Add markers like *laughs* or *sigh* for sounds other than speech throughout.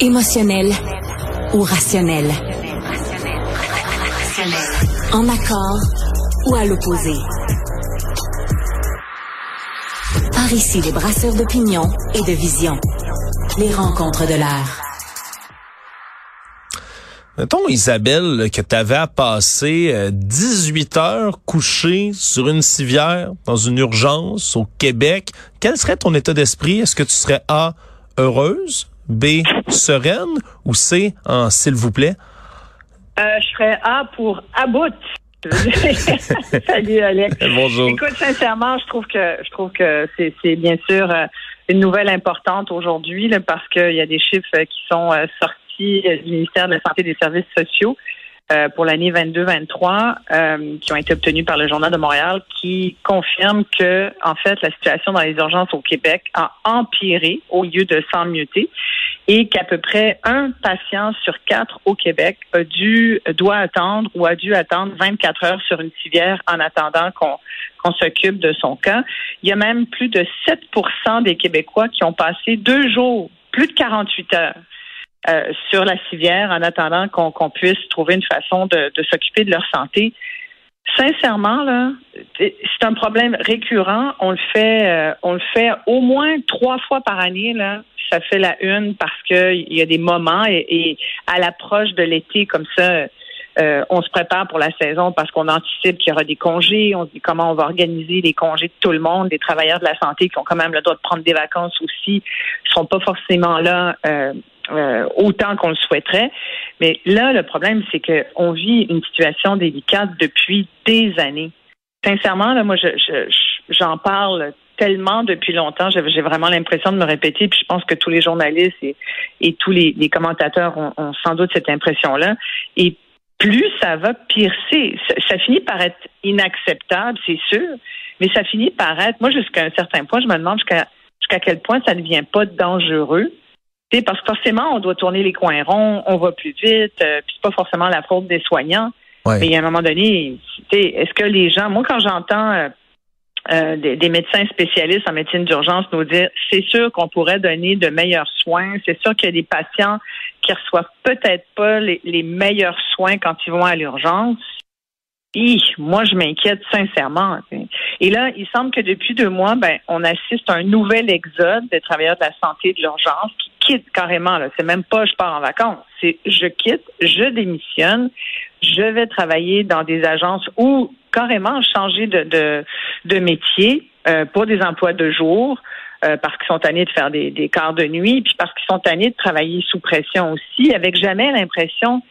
Émotionnel ou rationnel. En accord ou à l'opposé. Par ici, les brasseurs d'opinion et de vision. Les rencontres de l'air. Mettons, Isabelle, que tu avais à passer 18 euh, heures couchée sur une civière dans une urgence au Québec. Quel serait ton état d'esprit? Est-ce que tu serais A, heureuse, B, sereine ou C, en s'il vous plaît? Euh, je serais A pour about. *laughs* Salut Alex. Bonjour. Écoute, sincèrement, je trouve que je trouve que c'est bien sûr euh, une nouvelle importante aujourd'hui parce qu'il y a des chiffres qui sont sortis du ministère de la Santé et des Services sociaux euh, pour l'année 22-23 euh, qui ont été obtenus par le Journal de Montréal qui confirment que, en fait, la situation dans les urgences au Québec a empiré au lieu de s'emmuter et qu'à peu près un patient sur quatre au Québec a dû, doit attendre ou a dû attendre 24 heures sur une civière en attendant qu'on qu'on s'occupe de son cas. Il y a même plus de 7% des Québécois qui ont passé deux jours, plus de 48 heures euh, sur la civière en attendant qu'on puisse trouver une façon de, s'occuper de leur santé. Sincèrement, là, c'est un problème récurrent. On le fait, euh, on le fait au moins trois fois par année. Là, ça fait la une parce qu'il y a des moments et, à l'approche de l'été comme ça. Euh, on se prépare pour la saison parce qu'on anticipe qu'il y aura des congés. On dit comment on va organiser les congés de tout le monde, des travailleurs de la santé qui ont quand même le droit de prendre des vacances aussi, ne sont pas forcément là euh, autant qu'on le souhaiterait. Mais là, le problème, c'est qu'on vit une situation délicate depuis des années. Sincèrement, là, moi, je, j'en parle tellement depuis longtemps. J'ai vraiment l'impression de me répéter, puis je pense que tous les journalistes et, tous les, commentateurs ont, sans doute cette impression-là. Et plus ça va, pire c'est. Ça, finit par être inacceptable, c'est sûr, mais ça finit par être, moi, jusqu'à un certain point, je me demande jusqu'à jusqu'à quel point ça ne devient pas dangereux parce que forcément, on doit tourner les coins ronds, on va plus vite, euh, puis c'est pas forcément la faute des soignants. Mais il y a un moment donné, est-ce que les gens, moi quand j'entends euh, euh, des, médecins spécialistes en médecine d'urgence nous dire, c'est sûr qu'on pourrait donner de meilleurs soins, c'est sûr qu'il y a des patients qui reçoivent peut-être pas les, les meilleurs soins quand ils vont à l'urgence. Moi, je m'inquiète sincèrement. Et là, il semble que depuis deux mois, ben, on assiste à un nouvel exode des travailleurs de la santé et de l'urgence qui quitte carrément. Là. C'est même pas je pars en vacances. C'est je quitte, je démissionne, je vais travailler dans des agences ou carrément changer de, de, de métier euh, pour des emplois de jour. Euh, parce qu'ils sont tannés de faire des, des quarts de nuit, puis parce qu'ils sont tannés de travailler sous pression aussi, avec jamais l'impression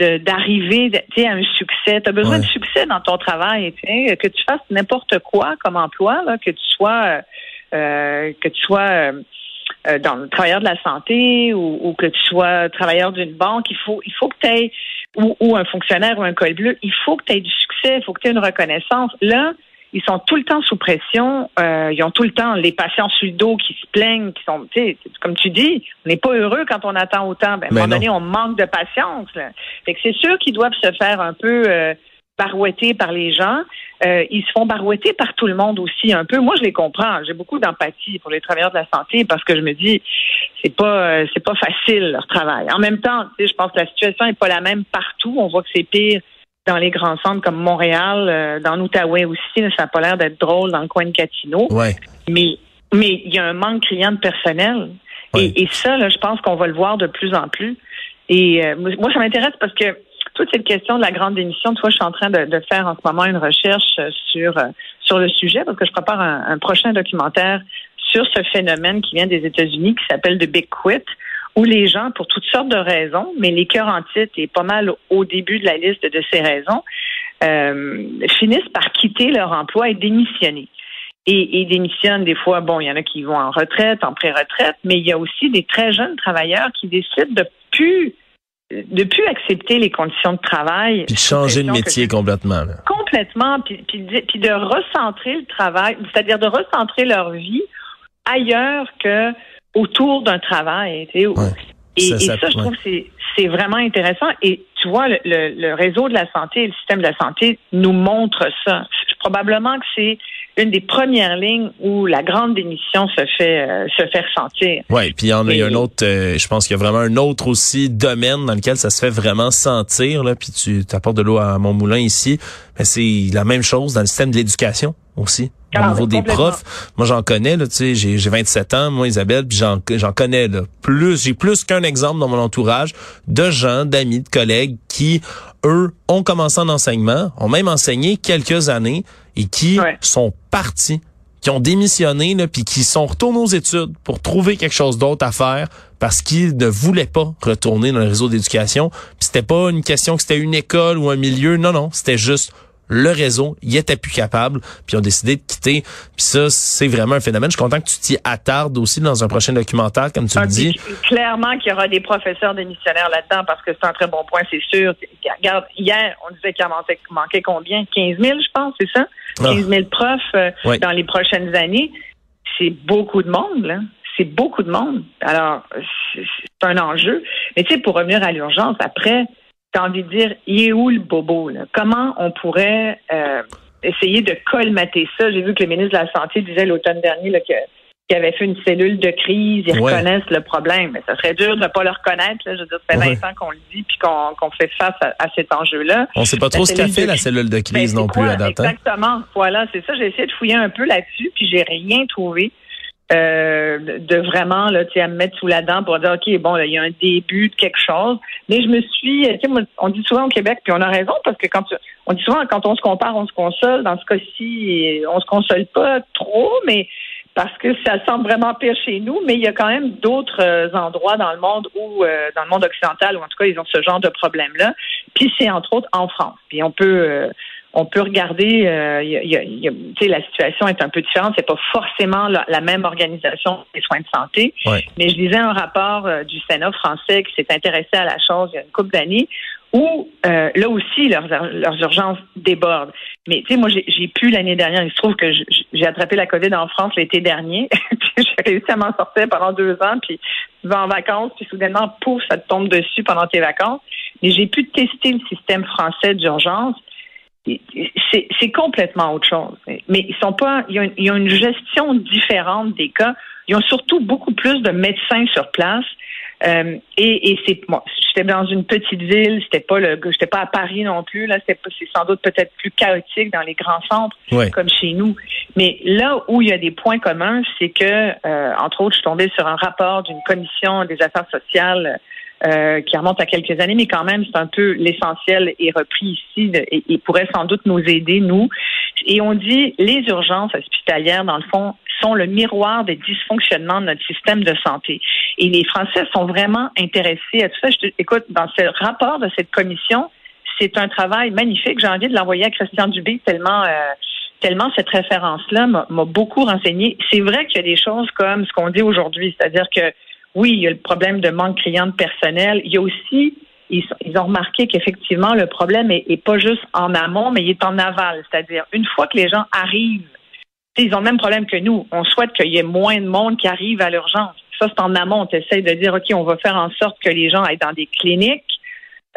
d'arriver à un succès. Tu as besoin de succès dans ton travail, que tu fasses n'importe quoi comme emploi, là, que tu sois euh, que tu sois euh, dans le travailleur de la santé ou, que tu sois travailleur d'une banque, il faut, il faut que tu aies, ou, un fonctionnaire ou un col bleu, il faut que tu aies du succès, il faut que tu aies une reconnaissance. Là, ils sont tout le temps sous pression. Euh, ils ont tout le temps les patients sur le dos qui se plaignent, qui sont, tu sais, comme tu dis, on n'est pas heureux quand on attend autant. Ben, à un moment donné, on manque de patience. Là. Fait que c'est sûr qu'ils doivent se faire un peu euh, barouettés par les gens. Euh, ils se font barouetter par tout le monde aussi un peu. Moi, je les comprends. J'ai beaucoup d'empathie pour les travailleurs de la santé parce que je me dis, c'est pas, euh, c'est pas facile leur travail. En même temps, tu sais, je pense que la situation est pas la même partout. On voit que c'est pire dans les grands centres comme Montréal, euh, dans l'Outaouais aussi. ça n'a pas l'air d'être drôle dans le coin de Gatineau. Ouais. Mais, mais il y a un manque criant de personnel. Et, et, ça, là, je pense qu'on va le voir de plus en plus. Et moi, ça m'intéresse parce que toute cette question de la grande démission, toi, je suis en train de, faire en ce moment une recherche euh, sur euh, sur le sujet parce que je prépare un, prochain documentaire sur ce phénomène qui vient des États-Unis qui s'appelle The Big Quit où les gens, pour toutes sortes de raisons, mais les cœurs en titre est pas mal au début de la liste de ces raisons, euh, finissent par quitter leur emploi et démissionner. Et, et, démissionnent des fois, bon, il y en a qui vont en retraite, en pré-retraite, mais il y a aussi des très jeunes travailleurs qui décident de plus de plus accepter les conditions de travail. Puis de changer de métier complètement. Complètement, puis, puis, de recentrer le travail, c'est-à-dire de recentrer leur vie ailleurs que autour d'un travail. et, ça, je trouve que c'est vraiment intéressant. Et tu vois, le, le, réseau de la santé, le système de la santé nous montre ça. Probablement que c'est une des premières lignes où la grande démission se fait euh, se fait ressentir. Oui, puis il y en a, un autre, euh, je pense qu'il y a vraiment un autre aussi domaine dans lequel ça se fait vraiment sentir, là, puis tu apportes de l'eau à mon moulin ici, mais c'est la même chose dans le système de l'éducation aussi. au niveau des profs, moi j'en connais là, tu sais, j'ai, j'ai 27 ans, moi Isabelle, puis j'en, j'en connais là, plus, j'ai plus qu'un exemple dans mon entourage de gens, d'amis, de collègues qui eux ont commencé en enseignement, ont même enseigné quelques années et qui sont partis qui ont démissionné là, puis qui sont retournés aux études pour trouver quelque chose d'autre à faire parce qu'ils ne voulaient pas retourner dans le réseau d'éducation. Puis c'était pas une question que c'était une école ou un milieu, non non, c'était juste le réseau, il était plus capable, puis ils ont décidé de quitter. Puis ça, c'est vraiment un phénomène. Je suis content que tu t'y attardes aussi dans un prochain documentaire, comme tu le dis. Clairement qu'il y aura des professeurs démissionnaires là-dedans, parce que c'est un très bon point, c'est sûr. Regarde, hier, on disait qu'il manquait, manquait combien? 15 000, je pense, c'est ça? 15 000 profs euh, dans les prochaines années. C'est beaucoup de monde, là c'est beaucoup de monde. Alors, c'est un enjeu. Mais tu sais, pour revenir à l'urgence, après, t'as envie de dire, il est où le bobo? Là? Comment on pourrait euh, essayer de colmater ça? J'ai vu que le ministre de la Santé disait l'automne dernier là, que qu'il avait fait une cellule de crise, ils reconnaissent le problème. Mais ça serait dur de ne pas le reconnaître. Là. Je veux dire, ça fait 20 ans qu'on le dit puis qu'on fait face à, cet enjeu-là. On ne sait pas trop ce qu'a fait la cellule de crise ben, non plus à date. Hein? Exactement. Voilà, c'est ça. J'ai essayé de fouiller un peu là-dessus puis j'ai rien trouvé. Euh, de vraiment là, à me mettre sous la dent pour dire ok bon il y a un début de quelque chose mais je me suis on dit souvent au Québec puis on a raison parce que quand on dit souvent quand on se compare on se console dans ce cas-ci on se console pas trop mais parce que ça semble vraiment pire chez nous, mais il y a quand même d'autres euh, endroits dans le monde où, euh, dans le monde occidental, où en tout cas ils ont ce genre de problème-là. Puis c'est entre autres en France. Puis on peut, on peut regarder, euh, y a, la situation est un peu différente. C'est pas forcément la, même organisation des soins de santé. Mais je lisais un rapport euh, du Sénat français qui s'est intéressé à la chose il y a une couple d'années où euh, là aussi leurs, leurs urgences débordent. Mais tu sais, moi j'ai pu l'année dernière, il se trouve que j'ai attrapé la COVID en France l'été dernier, *laughs* j'ai réussi à m'en sortir pendant deux ans, puis tu vas en vacances, puis soudainement, pouf, ça te tombe dessus pendant tes vacances. Mais j'ai pu tester le système français d'urgence c'est complètement autre chose. Mais ils sont pas, ils ont, une gestion différente des cas. Ils ont surtout beaucoup plus de médecins sur place. Euh, et, et c'est moi, j'étais dans une petite ville, c'était pas le, j'étais pas à Paris non plus. Là, c'est sans doute peut-être plus chaotique dans les grands centres comme chez nous. Mais là où il y a des points communs, c'est que, euh, entre autres, je suis tombée sur un rapport d'une commission des affaires sociales euh, qui remonte à quelques années, mais quand même, c'est un peu l'essentiel est repris ici et, pourrait sans doute nous aider, nous. Et on dit les urgences hospitalières, dans le fond, sont le miroir des dysfonctionnements de notre système de santé. Et les Français sont vraiment intéressés à tout ça. Je te, écoute, dans ce rapport de cette commission, c'est un travail magnifique. J'ai envie de l'envoyer à Christian Dubé tellement euh, tellement cette référence-là m'a beaucoup renseigné. C'est vrai qu'il y a des choses comme ce qu'on dit aujourd'hui, c'est-à-dire que oui, il y a le problème de manque criant de personnel. Il y a aussi, ils, ont remarqué qu'effectivement, le problème est, pas juste en amont, mais il est en aval. C'est-à-dire, une fois que les gens arrivent, ils ont le même problème que nous. On souhaite qu'il y ait moins de monde qui arrive à l'urgence. Ça, c'est en amont. On essaie de dire, OK, on va faire en sorte que les gens aillent dans des cliniques,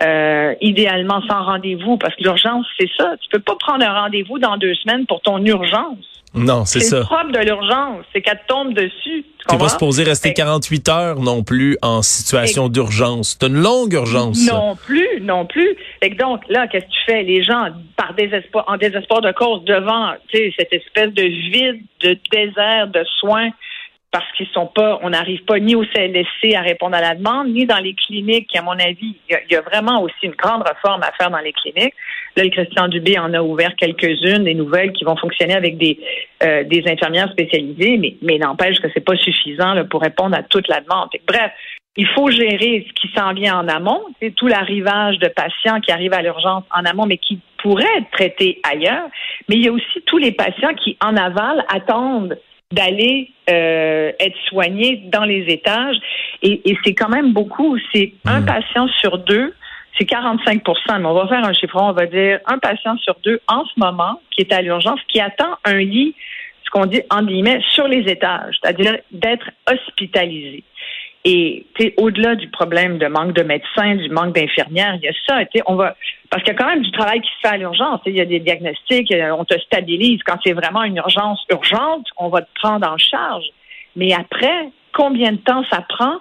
euh, idéalement sans rendez-vous, parce que l'urgence, c'est ça. Tu peux pas prendre un rendez-vous dans deux semaines pour ton urgence. Non, c'est ça. C'est le propre de l'urgence, c'est qu'elle tombe dessus. Tu pas supposé rester 48 heures non plus en situation d'urgence. C'est une longue urgence. Non plus, non plus. Et donc là, qu'est-ce que tu fais? Les gens, par désespoir, en désespoir de cause, devant cette espèce de vide, de désert de soins, parce qu'ils sont pas, on n'arrive pas ni au CLSC à répondre à la demande, ni dans les cliniques. À mon avis, il y, a, vraiment aussi une grande réforme à faire dans les cliniques. Là, le Christian Dubé en a ouvert quelques-unes, des nouvelles qui vont fonctionner avec des euh, des infirmières spécialisées, mais mais n'empêche que c'est pas suffisant là, pour répondre à toute la demande. Bref, il faut gérer ce qui s'en vient en amont, c'est tout l'arrivage de patients qui arrivent à l'urgence en amont, mais qui pourraient être traités ailleurs. Mais il y a aussi tous les patients qui, en aval, attendent d'aller euh, être soigné dans les étages. Et, c'est quand même beaucoup. C'est un hmm. patient sur deux, c'est 45 mais on va faire un chiffron, on va dire un patient sur deux en ce moment qui est à l'urgence, qui attend un lit, ce qu'on dit en guillemets, sur les étages, c'est-à-dire d'être hospitalisé. Et au-delà du problème de manque de médecins, du manque d'infirmières, il y a ça. On va parce qu'il y a quand même du travail qui se fait à l'urgence. Il y a des diagnostics, on te stabilise. Quand c'est vraiment une urgence urgente, on va te prendre en charge. Mais après, combien de temps ça prend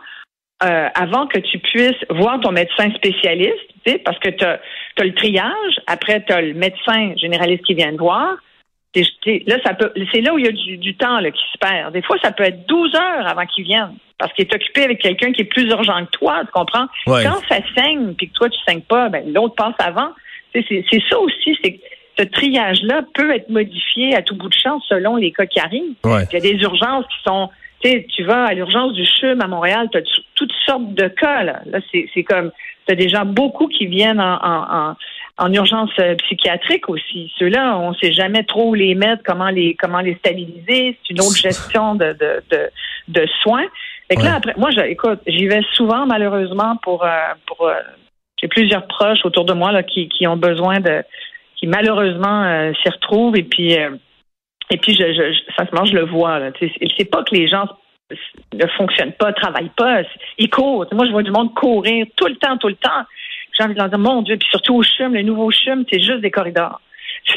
euh, avant que tu puisses voir ton médecin spécialiste, parce que tu as, le triage, après tu as le médecin généraliste qui vient te voir. là, c'est là où il y a du, temps qui se perd. Des fois, ça peut être 12 heures avant qu'il vienne, parce qu'il est occupé avec quelqu'un qui est plus urgent que toi, tu comprends? Quand ça saigne, puis que toi, tu saignes pas, ben, l'autre passe avant. C'est, ça aussi, c'est ce triage-là peut être modifié à tout bout de champ selon les cas qui arrivent. Il y a des urgences qui sont tu vas à l'urgence du CHUM à Montréal, tu as toutes sortes de cas. Là, c'est comme, tu as déjà beaucoup qui viennent en, en, urgence euh, psychiatrique aussi. Ceux-là, on ne sait jamais trop où les mettre, comment les comment les stabiliser. C'est une autre gestion de, de, de, soins. Fait que là, après, moi, je, écoute, j'y vais souvent, malheureusement, pour, euh, pour euh, j'ai plusieurs proches autour de moi là, qui, qui ont besoin de qui malheureusement s'y retrouvent et puis et puis, je, je, sincèrement, je le vois. C'est pas que les gens ne fonctionnent pas, travaillent pas. Ils courent. Moi, je vois du monde courir tout le temps, tout le temps. J'ai envie de leur dire, mon Dieu, puis surtout au CHUM, le nouveau CHUM, c'est juste des corridors.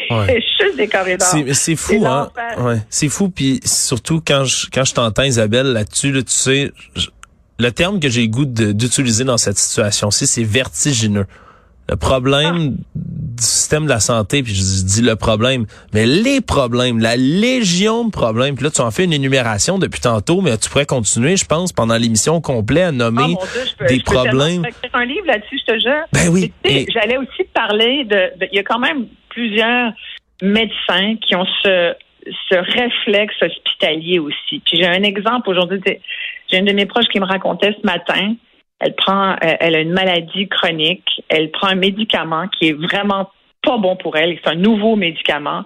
C'est *laughs* juste des corridors. C'est fou, hein? Ouais. C'est fou, puis surtout quand je, quand je t'entends, Isabelle, là-dessus, là, tu sais, le terme que j'ai le goût d'utiliser dans cette situation-ci, c'est vertigineux. Le problème du système de la santé, puis je dis le problème, mais les problèmes, la légion de problèmes. Puis là, tu en fais une énumération depuis tantôt, mais tu pourrais continuer, je pense, pendant l'émission complète à nommer ah, des problèmes. Je un livre là-dessus, je te jure. Ben oui. J'allais aussi parler de, Il y a quand même plusieurs médecins qui ont ce, ce réflexe hospitalier aussi. Puis j'ai un exemple aujourd'hui. J'ai une de mes proches qui me racontait ce matin elle prend, euh, elle a une maladie chronique, elle prend un médicament qui est vraiment pas bon pour elle, c'est un nouveau médicament.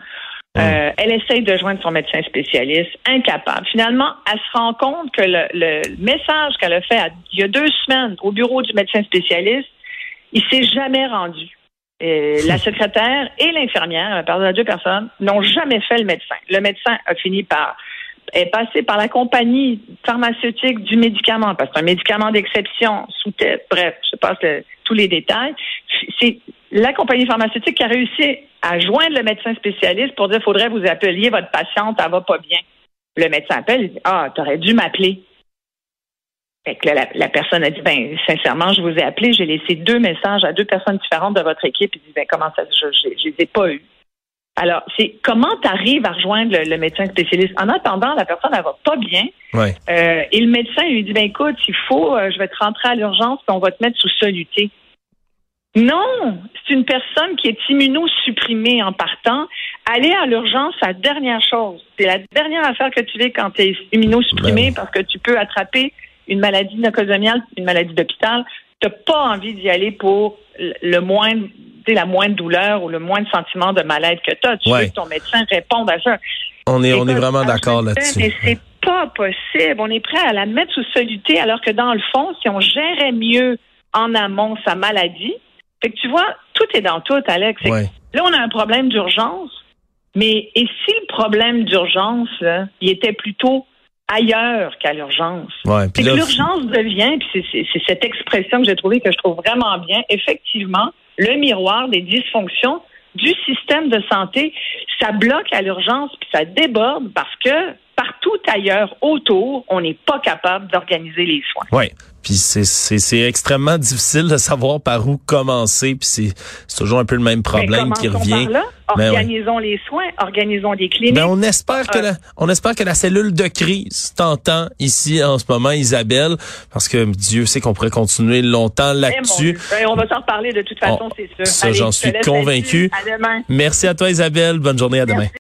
Euh, elle essaye de joindre son médecin spécialiste, incapable. Finalement, elle se rend compte que le, message qu'elle a fait il y a deux semaines au bureau du médecin spécialiste, il s'est jamais rendu. La secrétaire et l'infirmière, pardon, à deux personnes, n'ont jamais fait le médecin. Le médecin a fini par est passé par la compagnie pharmaceutique du médicament, parce que c'est un médicament d'exception, sous tête, bref, je passe tous les détails. C'est la compagnie pharmaceutique qui a réussi à joindre le médecin spécialiste pour dire faudrait vous appeliez votre patiente, elle va pas bien. Le médecin appelle, il dit Ah, tu aurais dû m'appeler. Fait que la, personne a dit ben sincèrement, je vous ai appelé, j'ai laissé deux messages à deux personnes différentes de votre équipe. Il dit ben comment ça, je, je, je les ai pas eus. Alors, c'est comment tu arrives à rejoindre le, médecin spécialiste? En attendant, la personne, elle va pas bien. Euh, et le médecin lui dit, ben écoute, il faut, euh, je vais te rentrer à l'urgence, puis on va te mettre sous soluté. Non, c'est une personne qui est immunosupprimée en partant. Aller à l'urgence, c'est la dernière chose. C'est la dernière affaire que tu fais quand tu es immunosupprimé ben parce que tu peux attraper une maladie nocosomiale, une maladie d'hôpital. Tu n'as pas envie d'y aller pour le moindre la moindre douleur ou le moindre sentiment de mal-être que tu as. Tu veux que ton médecin réponde à ça. On est, on est vraiment d'accord là-dessus. Mais c'est pas possible. On est prêt à la mettre sous soluté alors que dans le fond, si on gérait mieux en amont sa maladie, fait que tu vois, tout est dans tout, Alex. Là, on a un problème d'urgence, mais et si le problème d'urgence, il était plutôt ailleurs qu'à l'urgence. c'est que l'urgence devient, puis c'est cette expression que j'ai trouvée que je trouve vraiment bien, effectivement, le miroir des dysfonctions du système de santé. Ça bloque à l'urgence, puis ça déborde parce que partout ailleurs autour, on n'est pas capable d'organiser les soins. Oui. Puis c'est extrêmement difficile de savoir par où commencer. Puis c'est toujours un peu le même problème qui revient. Par là? Ben organisons les soins, organisons des cliniques. Ben on espère que la, on espère que la cellule de crise t'entend ici en ce moment, Isabelle, parce que Dieu sait qu'on pourrait continuer longtemps eh, là-dessus. Ben, on va s'en reparler de toute façon, c'est sûr. Ça, j'en suis convaincu. Merci à toi, Isabelle. Bonne journée. À demain.